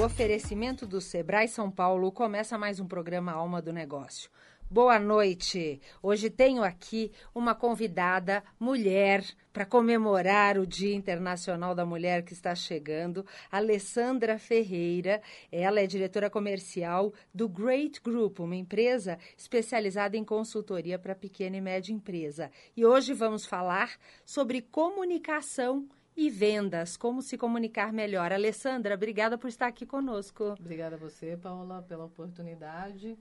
O oferecimento do Sebrae São Paulo, começa mais um programa Alma do Negócio. Boa noite. Hoje tenho aqui uma convidada mulher para comemorar o Dia Internacional da Mulher que está chegando, Alessandra Ferreira. Ela é diretora comercial do Great Group, uma empresa especializada em consultoria para pequena e média empresa. E hoje vamos falar sobre comunicação e vendas, como se comunicar melhor. Alessandra, obrigada por estar aqui conosco. Obrigada a você, Paula, pela oportunidade.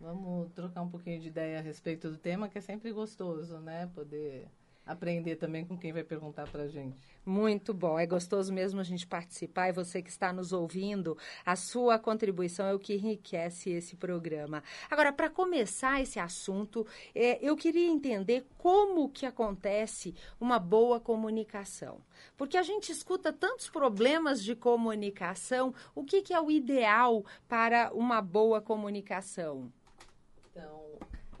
Vamos trocar um pouquinho de ideia a respeito do tema, que é sempre gostoso, né? Poder aprender também com quem vai perguntar para a gente. Muito bom, é gostoso mesmo a gente participar e você que está nos ouvindo, a sua contribuição é o que enriquece esse programa. Agora, para começar esse assunto, é, eu queria entender como que acontece uma boa comunicação. Porque a gente escuta tantos problemas de comunicação, o que, que é o ideal para uma boa comunicação? Então,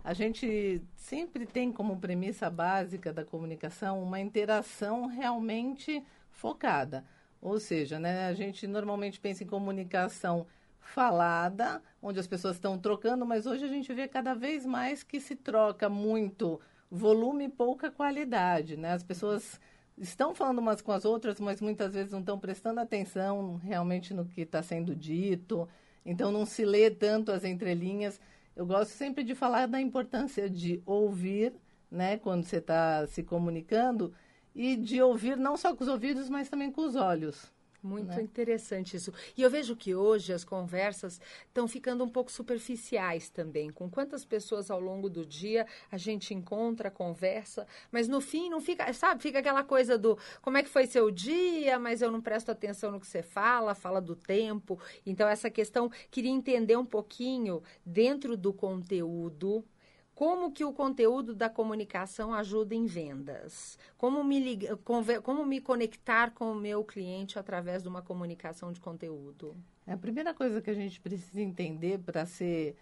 a gente sempre tem como premissa básica da comunicação uma interação realmente focada. Ou seja, né, a gente normalmente pensa em comunicação falada, onde as pessoas estão trocando, mas hoje a gente vê cada vez mais que se troca muito volume e pouca qualidade. Né? As pessoas estão falando umas com as outras, mas muitas vezes não estão prestando atenção realmente no que está sendo dito, então não se lê tanto as entrelinhas. Eu gosto sempre de falar da importância de ouvir, né, quando você está se comunicando, e de ouvir não só com os ouvidos, mas também com os olhos. Muito né? interessante isso. E eu vejo que hoje as conversas estão ficando um pouco superficiais também. Com quantas pessoas ao longo do dia a gente encontra, conversa, mas no fim não fica, sabe, fica aquela coisa do como é que foi seu dia, mas eu não presto atenção no que você fala, fala do tempo. Então, essa questão, queria entender um pouquinho dentro do conteúdo como que o conteúdo da comunicação ajuda em vendas? Como me, como me conectar com o meu cliente através de uma comunicação de conteúdo? A primeira coisa que a gente precisa entender para ser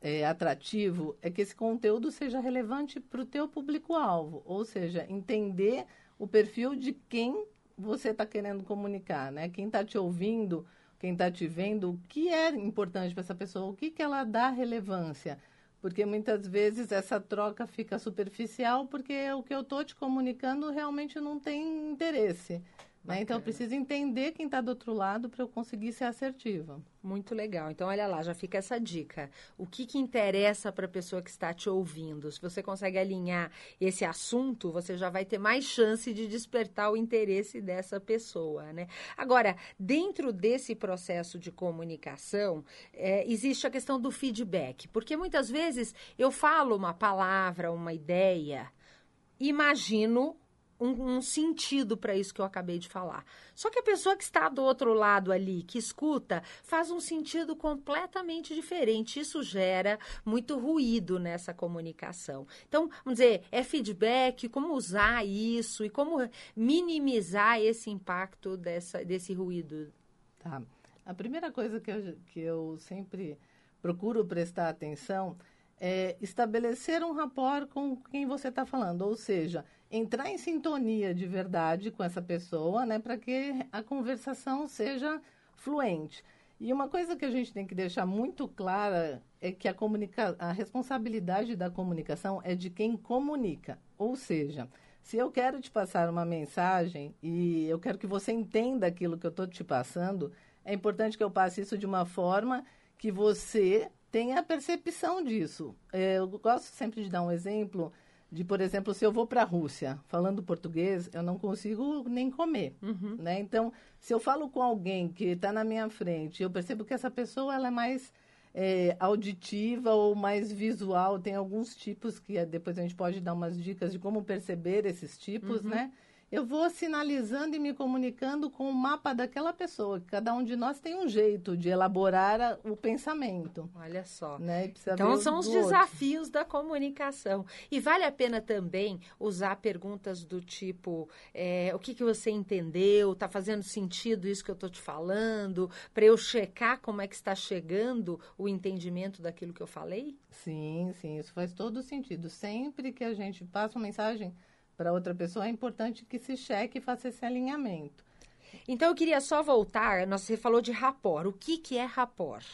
é, atrativo é que esse conteúdo seja relevante para o teu público-alvo, ou seja, entender o perfil de quem você está querendo comunicar, né? Quem está te ouvindo, quem está te vendo, o que é importante para essa pessoa, o que, que ela dá relevância porque muitas vezes essa troca fica superficial porque o que eu estou te comunicando realmente não tem interesse. Né? Então, eu preciso entender quem está do outro lado para eu conseguir ser assertiva. Muito legal. Então, olha lá, já fica essa dica. O que, que interessa para a pessoa que está te ouvindo? Se você consegue alinhar esse assunto, você já vai ter mais chance de despertar o interesse dessa pessoa, né? Agora, dentro desse processo de comunicação, é, existe a questão do feedback. Porque muitas vezes eu falo uma palavra, uma ideia, imagino um, um sentido para isso que eu acabei de falar. Só que a pessoa que está do outro lado ali, que escuta, faz um sentido completamente diferente. Isso gera muito ruído nessa comunicação. Então, vamos dizer, é feedback, como usar isso e como minimizar esse impacto dessa, desse ruído. Tá. A primeira coisa que eu, que eu sempre procuro prestar atenção é estabelecer um rapport com quem você está falando, ou seja, entrar em sintonia de verdade com essa pessoa, né, para que a conversação seja fluente. E uma coisa que a gente tem que deixar muito clara é que a, comunica a responsabilidade da comunicação é de quem comunica. Ou seja, se eu quero te passar uma mensagem e eu quero que você entenda aquilo que eu estou te passando, é importante que eu passe isso de uma forma que você tenha a percepção disso. É, eu gosto sempre de dar um exemplo de, por exemplo, se eu vou para a Rússia falando português, eu não consigo nem comer, uhum. né? Então, se eu falo com alguém que está na minha frente, eu percebo que essa pessoa ela é mais é, auditiva ou mais visual. Tem alguns tipos que é, depois a gente pode dar umas dicas de como perceber esses tipos, uhum. né? Eu vou sinalizando e me comunicando com o mapa daquela pessoa. Cada um de nós tem um jeito de elaborar a, o pensamento. Olha só. Né? Então, são os desafios outro. da comunicação. E vale a pena também usar perguntas do tipo: é, o que, que você entendeu? Está fazendo sentido isso que eu estou te falando? Para eu checar como é que está chegando o entendimento daquilo que eu falei? Sim, sim, isso faz todo sentido. Sempre que a gente passa uma mensagem para outra pessoa, é importante que se cheque e faça esse alinhamento. Então, eu queria só voltar, você falou de rapport. O que, que é rapport?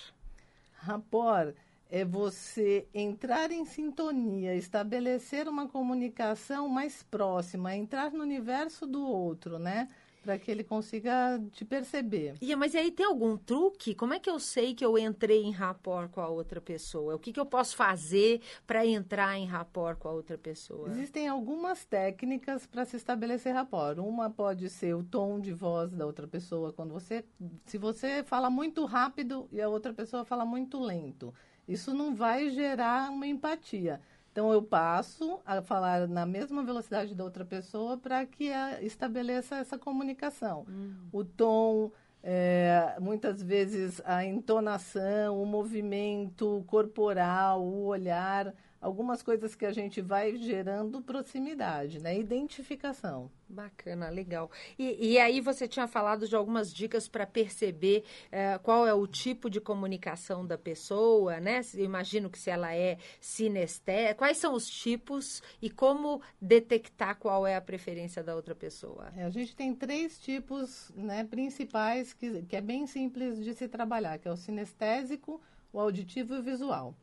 Rapport é você entrar em sintonia, estabelecer uma comunicação mais próxima, entrar no universo do outro, né? Para que ele consiga te perceber. E, mas aí tem algum truque? Como é que eu sei que eu entrei em rapport com a outra pessoa? O que, que eu posso fazer para entrar em rapport com a outra pessoa? Existem algumas técnicas para se estabelecer rapport. Uma pode ser o tom de voz da outra pessoa. Quando você, se você fala muito rápido e a outra pessoa fala muito lento, isso não vai gerar uma empatia. Então, eu passo a falar na mesma velocidade da outra pessoa para que a, estabeleça essa comunicação. Hum. O tom, é, muitas vezes a entonação, o movimento corporal, o olhar algumas coisas que a gente vai gerando proximidade, né? Identificação. Bacana, legal. E, e aí você tinha falado de algumas dicas para perceber eh, qual é o tipo de comunicação da pessoa, né? Eu imagino que se ela é sinestésica, quais são os tipos e como detectar qual é a preferência da outra pessoa? É, a gente tem três tipos né, principais que, que é bem simples de se trabalhar, que é o sinestésico, o auditivo e o visual.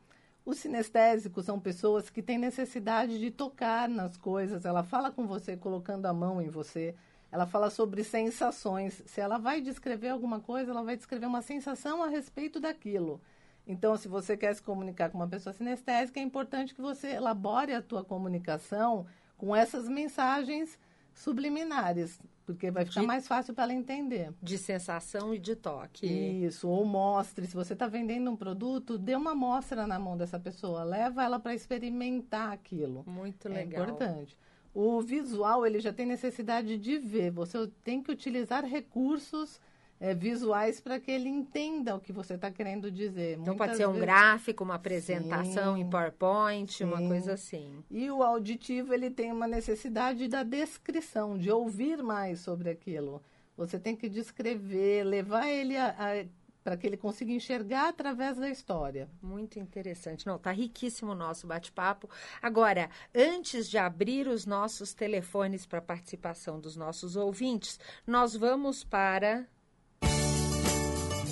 Os sinestésicos são pessoas que têm necessidade de tocar nas coisas. Ela fala com você colocando a mão em você. Ela fala sobre sensações. Se ela vai descrever alguma coisa, ela vai descrever uma sensação a respeito daquilo. Então, se você quer se comunicar com uma pessoa sinestésica, é importante que você elabore a tua comunicação com essas mensagens subliminares, porque vai ficar de, mais fácil para ela entender. De sensação e de toque. Isso, ou mostre. Se você está vendendo um produto, dê uma amostra na mão dessa pessoa, leva ela para experimentar aquilo. Muito é legal. É importante. O visual, ele já tem necessidade de ver. Você tem que utilizar recursos é, visuais para que ele entenda o que você está querendo dizer. Então, Muitas pode ser um vezes... gráfico, uma apresentação sim, em PowerPoint, sim. uma coisa assim. E o auditivo, ele tem uma necessidade da descrição, de ouvir mais sobre aquilo. Você tem que descrever, levar ele a, a para que ele consiga enxergar através da história. Muito interessante. Não, tá riquíssimo o nosso bate-papo. Agora, antes de abrir os nossos telefones para participação dos nossos ouvintes, nós vamos para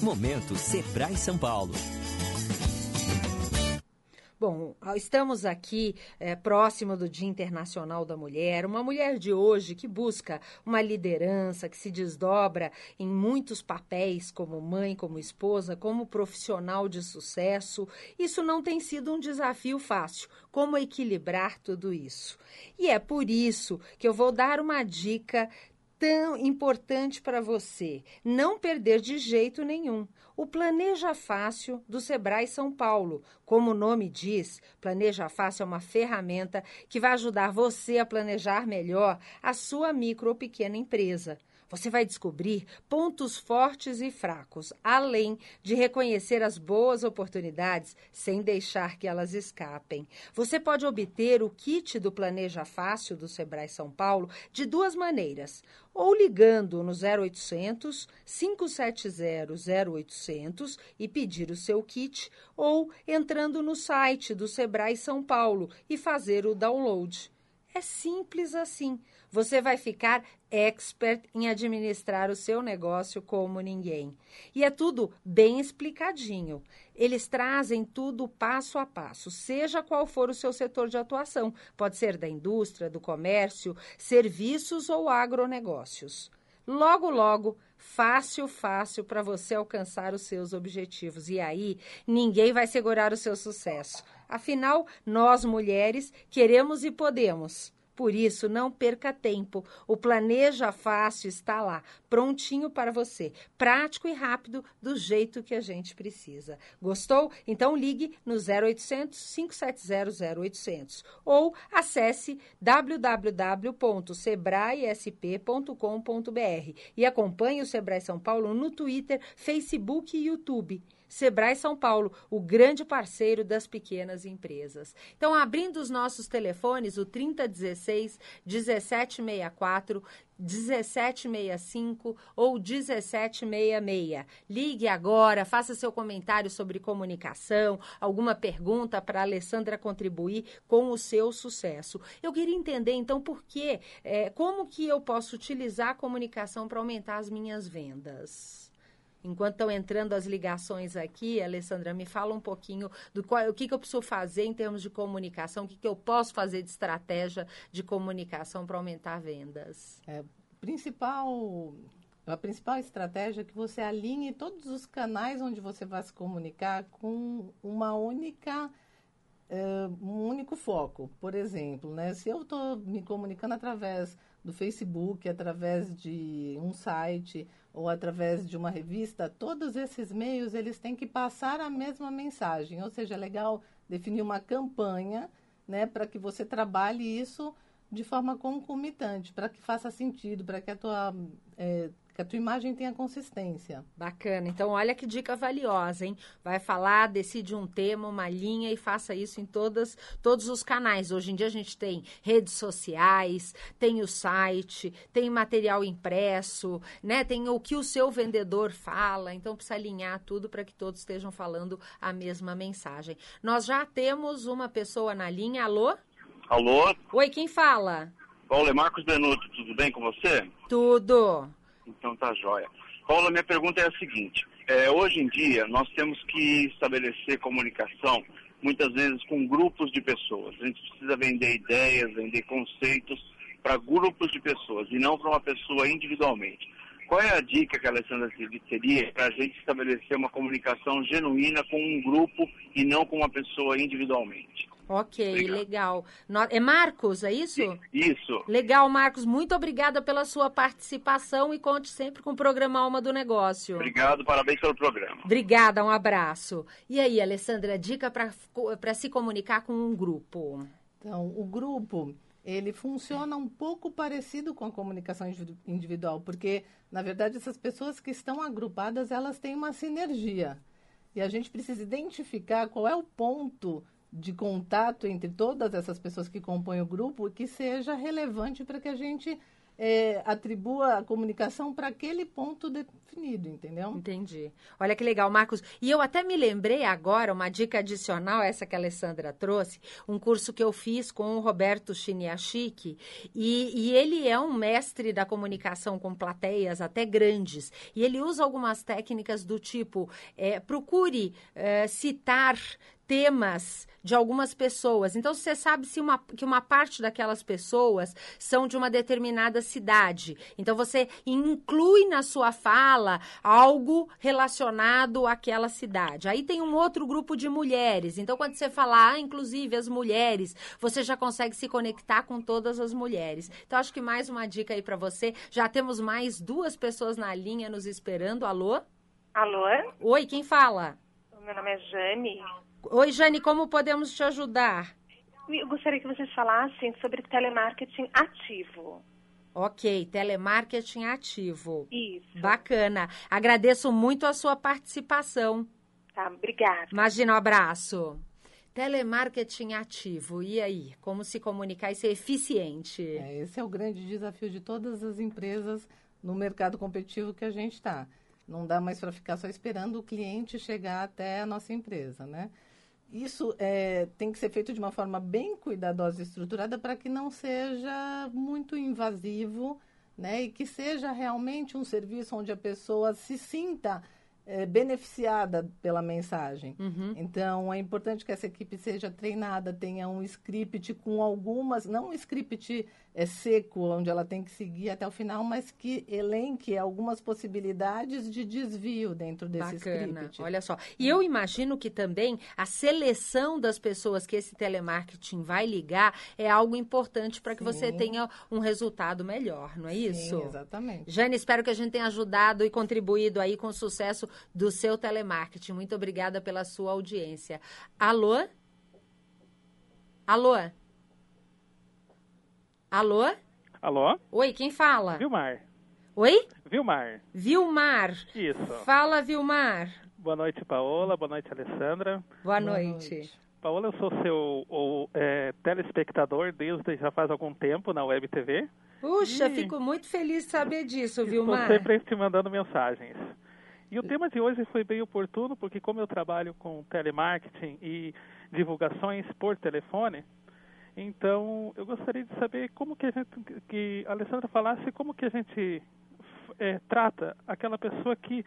Momento Sebrae São Paulo. Bom, estamos aqui é, próximo do Dia Internacional da Mulher, uma mulher de hoje que busca uma liderança, que se desdobra em muitos papéis, como mãe, como esposa, como profissional de sucesso. Isso não tem sido um desafio fácil. Como equilibrar tudo isso? E é por isso que eu vou dar uma dica tão importante para você não perder de jeito nenhum. O Planeja Fácil do Sebrae São Paulo. Como o nome diz, Planeja Fácil é uma ferramenta que vai ajudar você a planejar melhor a sua micro ou pequena empresa. Você vai descobrir pontos fortes e fracos, além de reconhecer as boas oportunidades sem deixar que elas escapem. Você pode obter o kit do Planeja Fácil do Sebrae São Paulo de duas maneiras ou ligando no 0800 570 0800 e pedir o seu kit, ou entrando no site do Sebrae São Paulo e fazer o download. É simples assim. Você vai ficar expert em administrar o seu negócio como ninguém. E é tudo bem explicadinho. Eles trazem tudo passo a passo, seja qual for o seu setor de atuação. Pode ser da indústria, do comércio, serviços ou agronegócios. Logo, logo, fácil, fácil para você alcançar os seus objetivos. E aí, ninguém vai segurar o seu sucesso. Afinal, nós mulheres queremos e podemos Por isso, não perca tempo. O Planeja Fácil está lá, prontinho para você. Prático e rápido, do jeito que a gente precisa. Gostou? Então ligue no 0800 570 0800 ou acesse www.sebraesp.com.br e acompanhe o Sebrae São Paulo no Twitter, Facebook e YouTube. Sebrae São Paulo, o grande parceiro das pequenas empresas. Então, abrindo os nossos telefones, o 3016 1764, 1765 ou 1766. Ligue agora, faça seu comentário sobre comunicação, alguma pergunta para a Alessandra contribuir com o seu sucesso. Eu queria entender, então, por que, é, como que eu posso utilizar a comunicação para aumentar as minhas vendas? Enquanto estão entrando as ligações aqui, Alessandra, me fala um pouquinho do qual, o que, que eu preciso fazer em termos de comunicação, o que, que eu posso fazer de estratégia de comunicação para aumentar vendas. É, principal, a principal estratégia é que você alinhe todos os canais onde você vai se comunicar com uma única uh, um único foco. Por exemplo, né, se eu estou me comunicando através do Facebook, através de um site ou através de uma revista, todos esses meios eles têm que passar a mesma mensagem. Ou seja, é legal definir uma campanha, né, para que você trabalhe isso de forma concomitante, para que faça sentido, para que a tua é, que a tua imagem tenha consistência. Bacana. Então, olha que dica valiosa, hein? Vai falar, decide um tema, uma linha e faça isso em todas, todos os canais. Hoje em dia a gente tem redes sociais, tem o site, tem material impresso, né? Tem o que o seu vendedor fala. Então, precisa alinhar tudo para que todos estejam falando a mesma mensagem. Nós já temos uma pessoa na linha. Alô? Alô? Oi, quem fala? Paulo, é Marcos Benuto, tudo bem com você? Tudo. Então tá jóia. Paula, minha pergunta é a seguinte. É, hoje em dia, nós temos que estabelecer comunicação, muitas vezes com grupos de pessoas. A gente precisa vender ideias, vender conceitos para grupos de pessoas e não para uma pessoa individualmente. Qual é a dica que a Alessandra teria para a gente estabelecer uma comunicação genuína com um grupo e não com uma pessoa individualmente? Ok, Obrigado. legal. É Marcos, é isso? Isso. Legal, Marcos. Muito obrigada pela sua participação e conte sempre com o programa Alma do Negócio. Obrigado, parabéns pelo programa. Obrigada, um abraço. E aí, Alessandra, dica para se comunicar com um grupo? Então, o grupo, ele funciona um pouco parecido com a comunicação individual, porque, na verdade, essas pessoas que estão agrupadas, elas têm uma sinergia. E a gente precisa identificar qual é o ponto de contato entre todas essas pessoas que compõem o grupo que seja relevante para que a gente é, atribua a comunicação para aquele ponto definido, entendeu? Entendi. Olha que legal, Marcos. E eu até me lembrei agora, uma dica adicional, essa que a Alessandra trouxe, um curso que eu fiz com o Roberto Chiniachik, e, e ele é um mestre da comunicação com plateias até grandes, e ele usa algumas técnicas do tipo, é, procure é, citar temas de algumas pessoas. Então, você sabe se uma, que uma parte daquelas pessoas são de uma determinada cidade. Então, você inclui na sua fala algo relacionado àquela cidade. Aí tem um outro grupo de mulheres. Então, quando você falar, ah, inclusive as mulheres, você já consegue se conectar com todas as mulheres. Então, acho que mais uma dica aí para você. Já temos mais duas pessoas na linha nos esperando. Alô? Alô? Oi, quem fala? Meu nome é Jane. Oi, Jane, como podemos te ajudar? Eu gostaria que vocês falassem sobre telemarketing ativo. Ok, telemarketing ativo. Isso. Bacana. Agradeço muito a sua participação. Tá, obrigada. Imagina, um abraço. Telemarketing ativo. E aí? Como se comunicar e ser eficiente? É, esse é o grande desafio de todas as empresas no mercado competitivo que a gente está. Não dá mais para ficar só esperando o cliente chegar até a nossa empresa, né? isso é, tem que ser feito de uma forma bem cuidadosa e estruturada para que não seja muito invasivo, né? E que seja realmente um serviço onde a pessoa se sinta é, beneficiada pela mensagem. Uhum. Então, é importante que essa equipe seja treinada, tenha um script com algumas, não um script é, seco, onde ela tem que seguir até o final, mas que elenque algumas possibilidades de desvio dentro desse Bacana, script. olha só. E eu imagino que também a seleção das pessoas que esse telemarketing vai ligar é algo importante para que você tenha um resultado melhor, não é isso? Sim, exatamente. Jane, espero que a gente tenha ajudado e contribuído aí com sucesso do seu telemarketing. Muito obrigada pela sua audiência. Alô? Alô? Alô? Alô? Oi, quem fala? Vilmar. Oi? Vilmar. Vilmar. Isso. Fala, Vilmar. Boa noite, Paola. Boa noite, Alessandra. Boa, Boa noite. noite. Paola, eu sou seu o, é, telespectador desde já faz algum tempo na Web TV. Puxa, Ih. fico muito feliz de saber disso, Estou Vilmar. sempre te mandando mensagens. E o tema de hoje foi bem oportuno, porque como eu trabalho com telemarketing e divulgações por telefone, então eu gostaria de saber como que a gente, que a Alessandra falasse como que a gente é, trata aquela pessoa que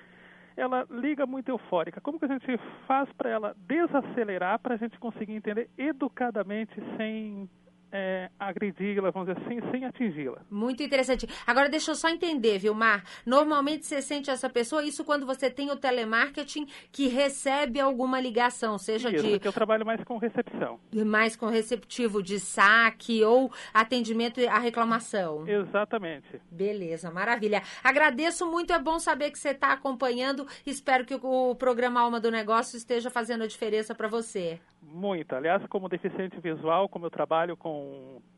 ela liga muito eufórica. Como que a gente faz para ela desacelerar para a gente conseguir entender educadamente sem é, agredi-la, vamos dizer assim, sem atingi-la? Muito interessante. Agora, deixa eu só entender, Vilmar. Normalmente você sente essa pessoa, isso quando você tem o telemarketing que recebe alguma ligação, seja Isso, de que eu trabalho mais com recepção. mais com receptivo de saque ou atendimento à reclamação. Exatamente. Beleza, maravilha. Agradeço muito, é bom saber que você está acompanhando. Espero que o programa Alma do Negócio esteja fazendo a diferença para você. Muito. Aliás, como deficiente visual, como eu trabalho com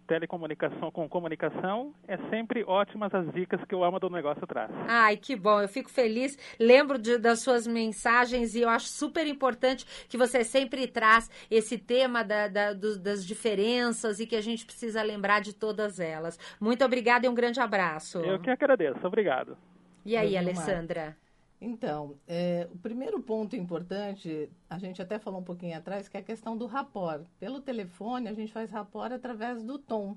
telecomunicação, com comunicação, é sempre ótimas as dicas que o Alma do Negócio traz. Ai, que bom, eu fico feliz. Lembro de- das suas mensagens e eu acho super importante que você sempre traz esse tema da- da- dos- das diferenças e que a gente precisa lembrar de todas elas. Muito obrigada e um grande abraço. Eu que agradeço. Obrigado. E aí. Alessandra? Então, é, o primeiro ponto importante, a gente até falou um pouquinho atrás, que é a questão do rapport. Pelo telefone, a gente faz rapport através do tom.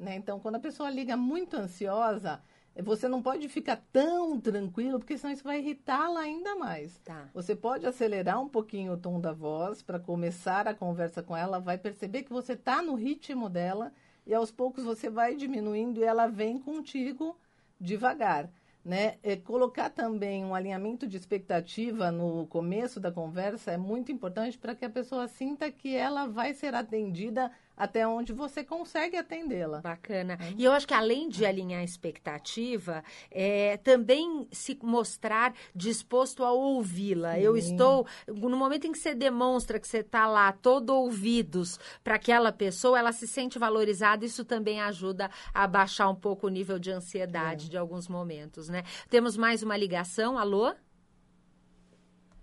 Né? Então, quando a pessoa liga muito ansiosa, eh, você não pode ficar tão tranquilo, porque senão isso vai irritá-la ainda mais. Tá. Você pode acelerar um pouquinho o tom da voz para começar a conversa com ela, vai perceber que você está no ritmo dela e aos poucos você vai diminuindo e ela vem contigo devagar. Né? É, colocar também um alinhamento de expectativa no começo da conversa é muito importante para que a pessoa sinta que ela vai ser atendida até onde você consegue atendê-la. Bacana. E eu acho que além de alinhar a expectativa, é, também se mostrar disposto a ouvi-la. Eu estou, no momento em que você demonstra que você está lá todo ouvidos para aquela pessoa, ela se sente valorizada, isso também ajuda a baixar um pouco o nível de ansiedade de alguns momentos, né? Temos mais uma ligação. Alô?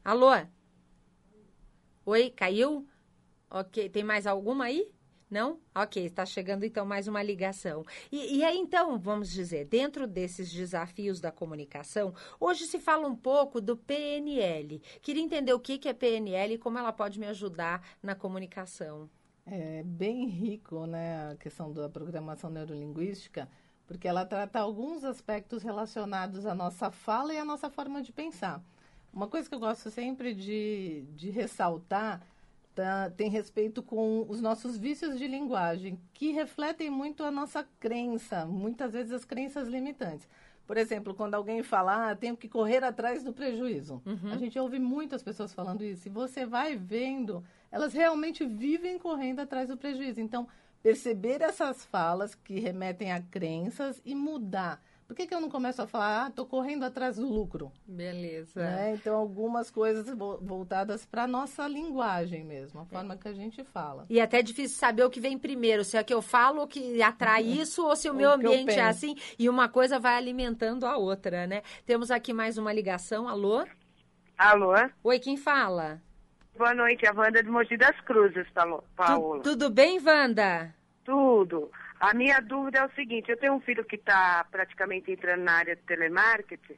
Alô? Oi, caiu? Ok, tem mais alguma aí? Não? Ok, está chegando então mais uma ligação. E, e aí, então, vamos dizer, dentro desses desafios da comunicação, hoje se fala um pouco do PNL. Queria entender o que, que é PNL e como ela pode me ajudar na comunicação. É bem rico, né, a questão da programação neurolinguística, porque ela trata alguns aspectos relacionados à nossa fala e à nossa forma de pensar. Uma coisa que eu gosto sempre de, de ressaltar tá, tem respeito com os nossos vícios de linguagem, que refletem muito a nossa crença, muitas vezes as crenças limitantes. Por exemplo, quando alguém fala, ah, tenho que correr atrás do prejuízo. A gente ouve muitas pessoas falando isso. E você vai vendo, elas realmente vivem correndo atrás do prejuízo. Então, perceber essas falas que remetem a crenças e mudar. Por que, que eu não começo a falar, ah, estou correndo atrás do lucro? Beleza. Né? Então, algumas coisas vo- voltadas para a nossa linguagem mesmo, a forma que a gente fala. E até é difícil saber o que vem primeiro, se é que eu falo que atrai isso, ou se o meu o ambiente é assim, e uma coisa vai alimentando a outra, né? Temos aqui mais uma ligação. Alô? Alô? Oi, quem fala? Boa noite, a Wanda de Mogi das Cruzes, Paulo- Tu- Paola. tudo bem, Wanda? Tudo. A minha dúvida é o seguinte, eu tenho um filho que está praticamente entrando na área de telemarketing.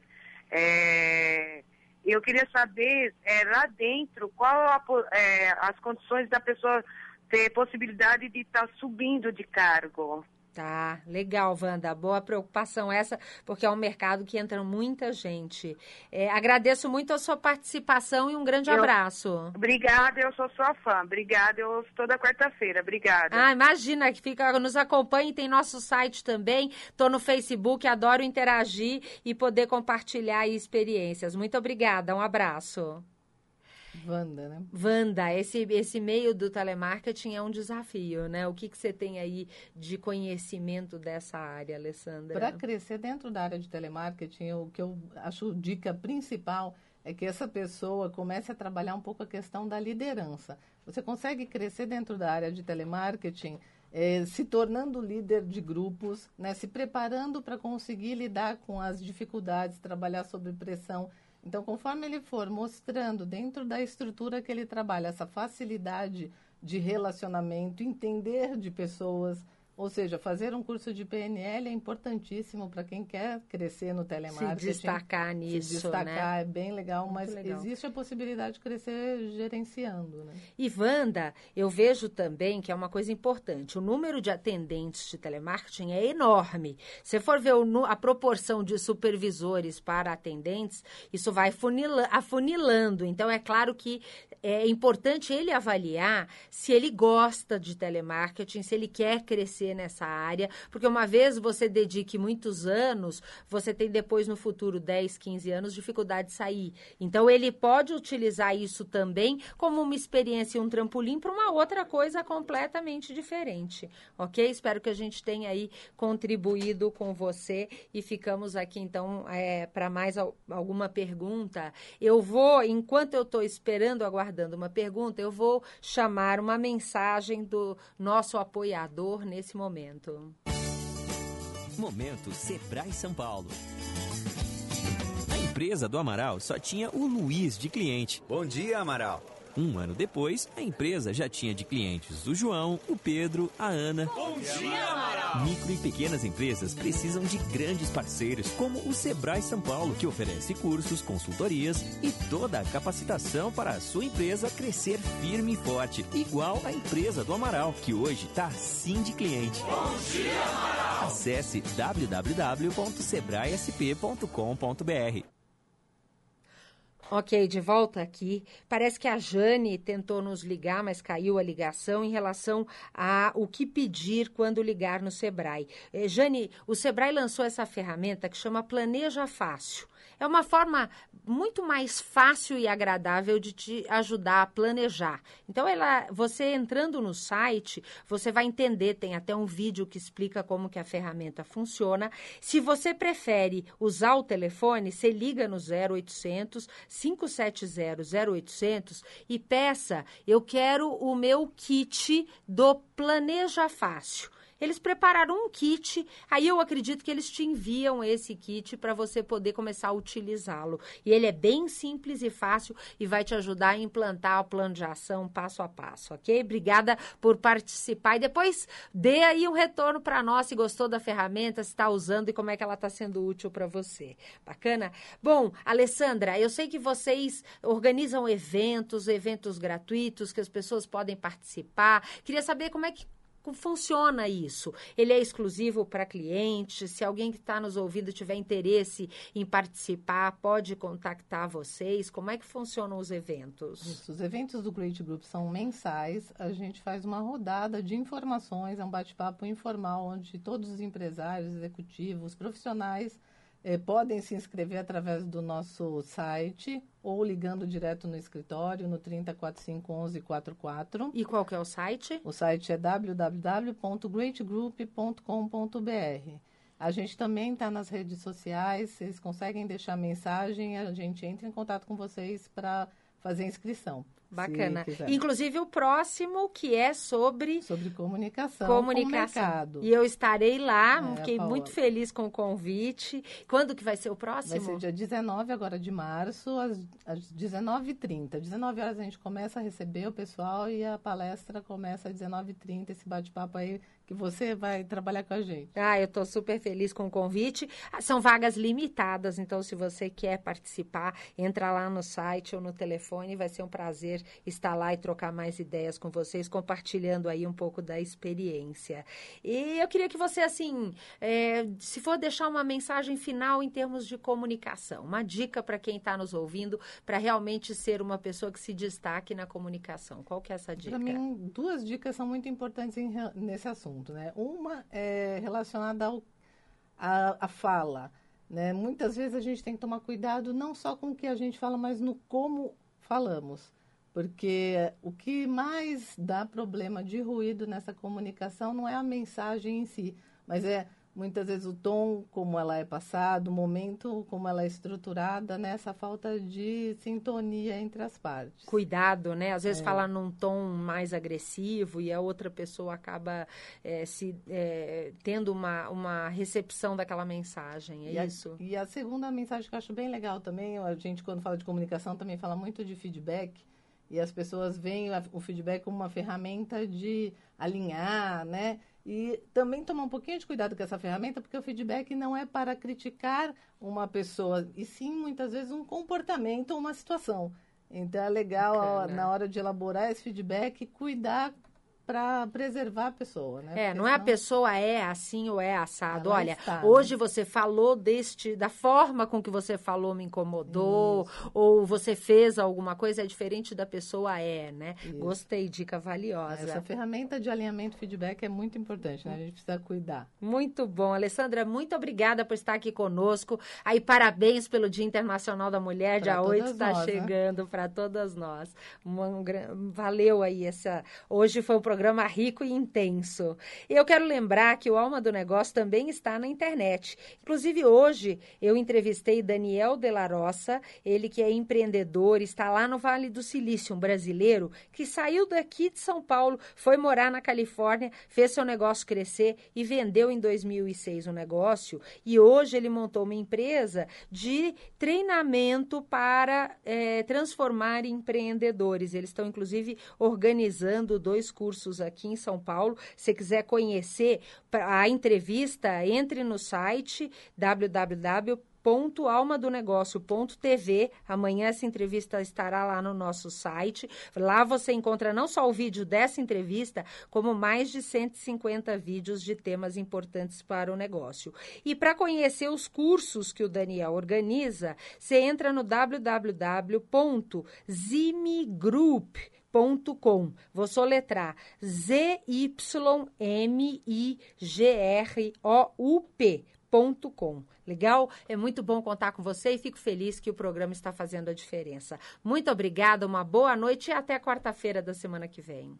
É, eu queria saber, é, lá dentro, qual a é, as condições da pessoa ter possibilidade de estar subindo de cargo. Tá, legal, Wanda. Boa preocupação essa, porque é um mercado que entra muita gente. É, agradeço muito a sua participação e um grande Eu- abraço. Obrigada, eu sou sua fã. Obrigada, eu ouço toda quarta-feira. Obrigada. Ah, imagina que fica, nos acompanhe, tem nosso site também. Tô no Facebook, adoro interagir e poder compartilhar experiências. Muito obrigada, um abraço. Wanda, né? Wanda, esse, esse meio do telemarketing é um desafio, né? O que, que você tem aí de conhecimento dessa área, Alessandra? Para crescer dentro da área de telemarketing, o que eu acho dica principal é que essa pessoa comece a trabalhar um pouco a questão da liderança. Você consegue crescer dentro da área de telemarketing eh, se tornando líder de grupos, né, se preparando para conseguir lidar com as dificuldades, trabalhar sob pressão. Então, conforme ele for mostrando dentro da estrutura que ele trabalha essa facilidade de relacionamento, entender de pessoas, ou seja, fazer um curso de PNL é importantíssimo para quem quer crescer no Se telemarketing. destacar nisso, se destacar né? é bem legal, Muito mas legal. existe a possibilidade de crescer gerenciando, né? E Wanda, eu vejo também que é uma coisa importante. O número de atendentes de telemarketing é enorme. Se for ver o a proporção de supervisores para atendentes, isso vai funila- afunilando. Então, é claro que é importante ele avaliar se ele gosta de telemarketing, se ele quer crescer nessa área, porque uma vez você dedique muitos anos, você tem depois no futuro 10, 15 anos dificuldade de sair. Então ele pode utilizar isso também como uma experiência e um trampolim para uma outra coisa completamente diferente, ok? Espero que a gente tenha aí contribuído com você e ficamos aqui então para mais al- alguma pergunta. Eu vou, enquanto eu estou esperando, aguardando uma pergunta, eu vou chamar uma mensagem do nosso apoiador nesse momento. Momento Sebrae São Paulo. A empresa do Amaral só tinha o Luiz de cliente. Bom dia, Amaral. Um ano depois, a empresa já tinha de clientes o João, o Pedro, a Ana. Bom dia, Amaral. Micro e pequenas empresas precisam de grandes parceiros, como o Sebrae São Paulo, que oferece cursos, consultorias e toda a capacitação para a sua empresa crescer firme e forte, igual a empresa do Amaral, que hoje está sim de cliente. Bom dia, Amaral. Acesse www.sebraesp.com.br. Ok, de volta aqui. Parece que a Jane tentou nos ligar, mas caiu a ligação em relação a o que pedir quando ligar no Sebrae. Eh, Jane, o Sebrae lançou essa ferramenta que chama Planeja Fácil. É uma forma muito mais fácil e agradável de te ajudar a planejar. Então, ela, você entrando no site, você vai entender, tem até um vídeo que explica como que a ferramenta funciona. Se você prefere usar o telefone, você liga no 0800 570 0800 e peça, eu quero o meu kit do Planeja Fácil. Eles prepararam um kit, aí eu acredito que eles te enviam esse kit para você poder começar a utilizá-lo. E ele é bem simples e fácil e vai te ajudar a implantar o plano de ação passo a passo, ok? Obrigada por participar e depois dê aí um retorno para nós se gostou da ferramenta, se está usando e como é que ela está sendo útil para você. Bacana? Bom, Alessandra, eu sei que vocês organizam eventos, eventos gratuitos que as pessoas podem participar. Queria saber como é que como funciona isso? Ele é exclusivo para clientes? Se alguém que está nos ouvindo tiver interesse em participar, pode contactar vocês? Como é que funcionam os eventos? Isso, os eventos do Great Group são mensais. A gente faz uma rodada de informações, é um bate-papo informal onde todos os empresários, executivos, profissionais eh, podem se inscrever através do nosso site ou ligando direto no escritório no 3045 1144. E qual que é o site? O site é www.greatgroup.com.br. A gente também está nas redes sociais, vocês conseguem deixar mensagem, a gente entra em contato com vocês para fazer a inscrição. Bacana. Inclusive o próximo que é sobre Sobre comunicação, comunicação. com o mercado. E eu estarei lá, É, fiquei Paola. muito feliz com o convite. Quando que vai ser o Vai próximo? ser dia 19 agora de março, às, às 19h30. 19 horas a gente começa a receber o pessoal e a palestra começa às 19h30, esse bate-papo aí que você vai trabalhar com a gente. Ah, eu estou super feliz com o convite. Ah, são vagas limitadas, então se você quer participar, entra lá no site ou no telefone, vai ser um prazer estar lá e trocar mais ideias com vocês, compartilhando aí um pouco da experiência. E eu queria que você, assim, é, se for deixar uma mensagem final em termos de comunicação, uma dica para quem está nos ouvindo, para realmente ser uma pessoa que se destaque na comunicação. Qual que é essa dica? Para mim, duas dicas são muito importantes em, nesse assunto assunto. Né? Uma é relacionada ao, a fala. Né? Muitas vezes a gente tem que tomar cuidado não só com o que a gente fala, mas no como falamos. Porque o que mais dá problema de ruído nessa comunicação não é a mensagem em si, mas é muitas vezes o tom como ela é passado, o momento como ela é estruturada, nessa né? falta de sintonia entre as partes. Cuidado, né? Às vezes é. fala num tom mais agressivo e a outra pessoa acaba é, se é, tendo uma, uma recepção daquela mensagem, é e isso? A, e a segunda mensagem que eu acho bem legal também, a gente quando fala de comunicação também fala muito de feedback, e as pessoas veem o feedback como uma ferramenta de alinhar, né? E também tomar um pouquinho de cuidado com essa ferramenta, porque o feedback não é para criticar uma pessoa, e sim, muitas vezes, um comportamento ou uma situação. Então, é legal, Bacana. na hora de elaborar esse feedback, cuidar para preservar a pessoa, né? É, Porque não é a pessoa é assim ou é assado. Olha, está, né? hoje né? você falou deste, da forma com que você falou me incomodou, Isso. ou você fez alguma coisa é diferente da pessoa é, né? Isso. Gostei, dica valiosa. Essa ferramenta de alinhamento feedback é muito importante, né? A gente precisa cuidar. Muito bom, Alessandra, muito obrigada por estar aqui conosco. Aí parabéns pelo Dia Internacional da Mulher, pra dia 8 está né? chegando né? para todas nós. Um, valeu aí essa. Hoje foi um programa programa rico e intenso. E eu quero lembrar que o Alma do Negócio também está na internet. Inclusive, hoje eu entrevistei Daniel De La Roça, ele que é empreendedor, está lá no Vale do Silício, um brasileiro que saiu daqui de São Paulo, foi morar na Califórnia, fez seu negócio crescer e vendeu em 2006 o um negócio. E hoje ele montou uma empresa de treinamento para é, transformar empreendedores. Eles estão, inclusive, organizando dois cursos aqui em São Paulo. Se quiser conhecer a entrevista, entre no site www almadonegócio.tv. Amanhã essa entrevista estará lá no nosso site. Lá você encontra não só o vídeo dessa entrevista, como mais de 150 vídeos de temas importantes para o negócio. E para conhecer os cursos que o Daniel organiza, você entra no www.zimigroup.com Vou soletrar Z-Y-M-I-G-R-O-U-P. Com. Legal? É muito bom contar com você e fico feliz que o programa está fazendo a diferença. Muito obrigada, uma boa noite e até quarta-feira da semana que vem.